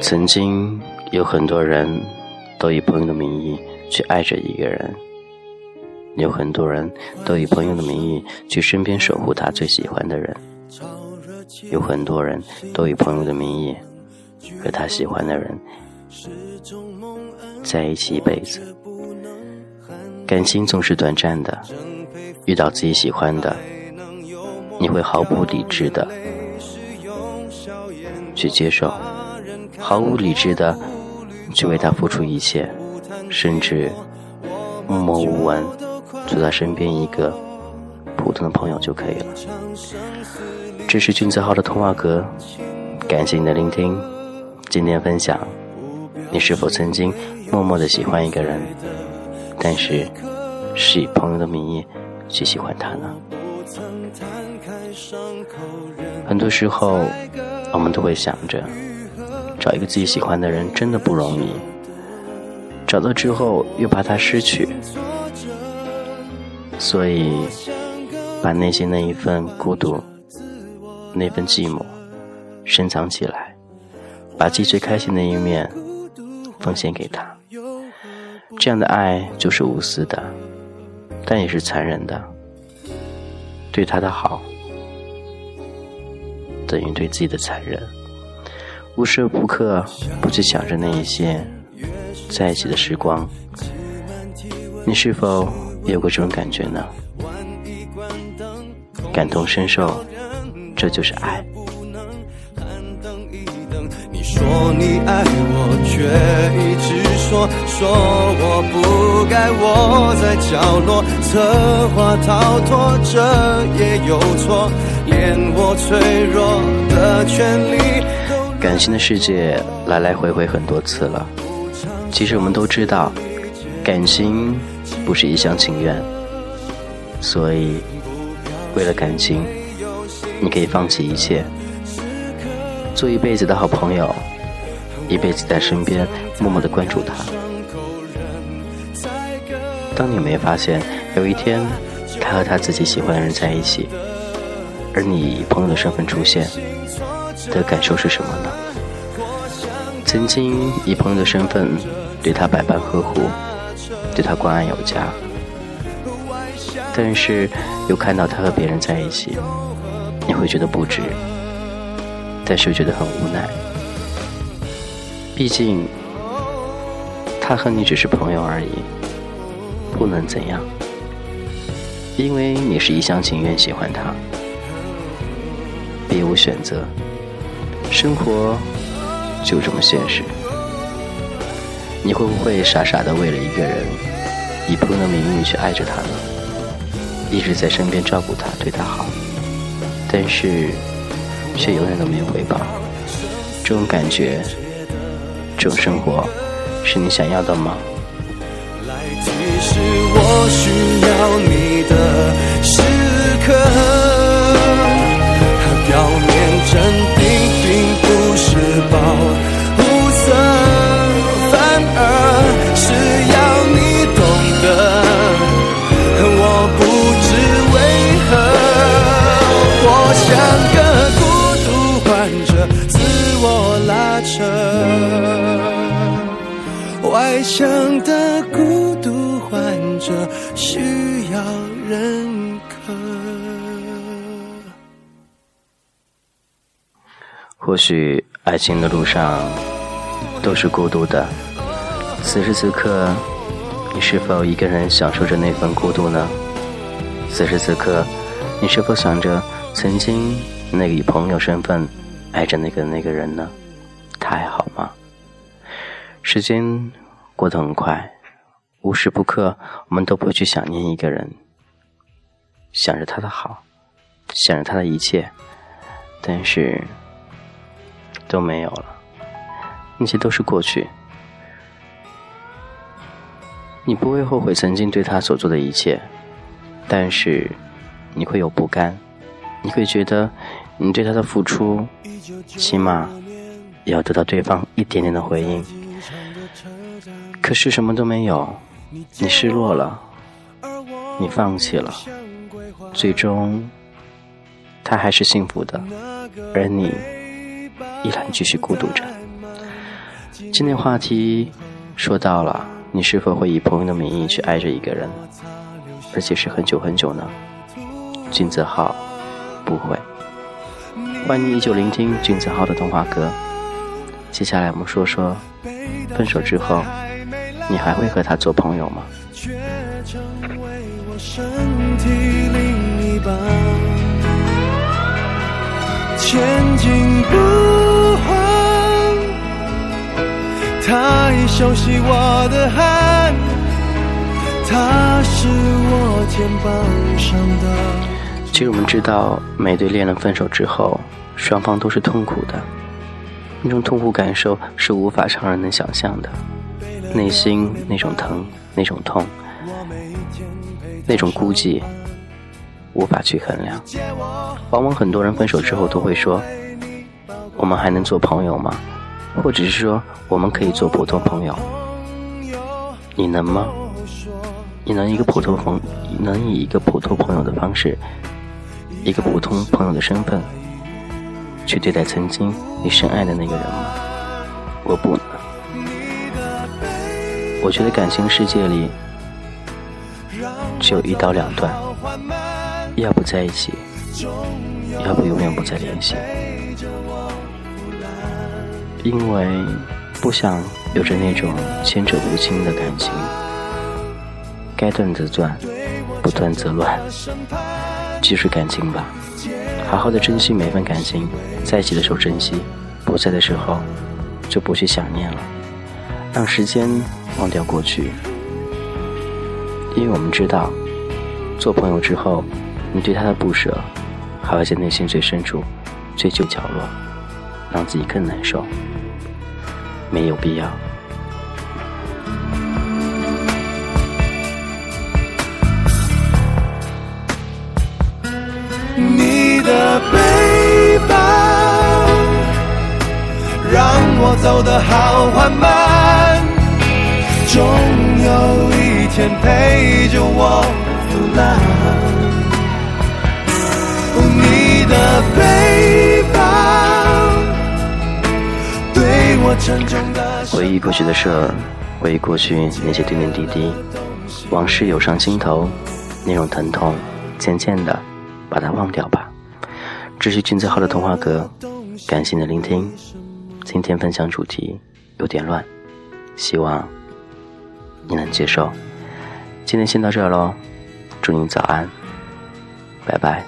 曾经有很多人都以朋友的名义去爱着一个人，有很多人都以朋友的名义去身边守护他最喜欢的人，有很多人都以朋友的名义和他喜欢的人在一起一辈子。感情总是短暂的，遇到自己喜欢的，你会毫不理智的去接受。毫无理智的去为他付出一切，甚至默默无闻做他身边一个普通的朋友就可以了。这是君子号的通话格，感谢你的聆听。今天分享，你是否曾经默默的喜欢一个人，但是是以朋友的名义去喜欢他呢？很多时候，我们都会想着。找一个自己喜欢的人真的不容易，找到之后又怕他失去，所以把内心那一份孤独、那份寂寞深藏起来，把自己最开心的一面奉献给他。这样的爱就是无私的，但也是残忍的。对他的好等于对自己的残忍。无时无刻不去想着那一些在一起的时光，你是否有过这种感觉呢？感同身受，这就是爱。你说你爱我，却一直说说我不该窝在角落，策划逃脱，这也有错，连我脆弱的权利都。感情的世界来来回回很多次了，其实我们都知道，感情不是一厢情愿，所以为了感情，你可以放弃一切，做一辈子的好朋友，一辈子在身边默默的关注他。当你没发现有一天他和他自己喜欢的人在一起，而你以朋友的身份出现。的感受是什么呢？曾经以朋友的身份对他百般呵护，对他关爱有加，但是又看到他和别人在一起，你会觉得不值，但是又觉得很无奈。毕竟他和你只是朋友而已，不能怎样，因为你是一厢情愿喜欢他，别无选择。生活就这么现实，你会不会傻傻的为了一个人，以朋友的名义去爱着他呢？一直在身边照顾他，对他好，但是却永远都没有回报。这种感觉，这种生活，是你想要的吗？来，其实我需要你的时刻扯。外向的孤独患者需要认可。或许。爱情的路上都是孤独的，此时此刻，你是否一个人享受着那份孤独呢？此时此刻，你是否想着曾经那个以朋友身份爱着那个那个人呢？他还好吗？时间过得很快，无时不刻我们都不会去想念一个人，想着他的好，想着他的一切，但是。都没有了，那些都是过去。你不会后悔曾经对他所做的一切，但是你会有不甘，你会觉得你对他的付出，起码也要得到对方一点点的回应。可是什么都没有，你失落了，你放弃了，最终他还是幸福的，而你。依然继续孤独着。今天话题说到了，你是否会以朋友的名义去爱着一个人，而且是很久很久呢？君子浩，不会。欢迎依旧聆听君子浩的童话歌。接下来我们说说，分手之后，你还会和他做朋友吗？前进不慌，他已熟悉我的汗，他是我肩膀上的。其实我们知道，每对恋人分手之后，双方都是痛苦的，那种痛苦感受是无法常人能想象的，内心那种疼，那种痛，那种孤寂，无法去衡量。往往很多人分手之后都会说：“我们还能做朋友吗？”或者是说：“我们可以做普通朋友。”你能吗？你能一个普通朋，能以一个普通朋友的方式？一个普通朋友的身份，去对待曾经你深爱的那个人吗？我不能。我觉得感情世界里只有一刀两断，要不在一起，要不永远不再联系。因为不想有着那种牵扯不清的感情，该断则断，不断则乱。继续感情吧，好好的珍惜每份感情，在一起的时候珍惜，不在的时候就不去想念了，让时间忘掉过去。因为我们知道，做朋友之后，你对他的不舍，还会在内心最深处、最旧角落，让自己更难受，没有必要。你的背包，让我走得好缓慢，天陪着我腐烂。你的背包，对我沉重的。回忆过去的事，回忆过去那些点点滴滴，往事涌上心头，那种疼痛，渐渐的把它忘掉吧。这是君子号的童话阁，感谢你的聆听。今天分享主题有点乱，希望你能接受。今天先到这儿喽，祝您早安，拜拜。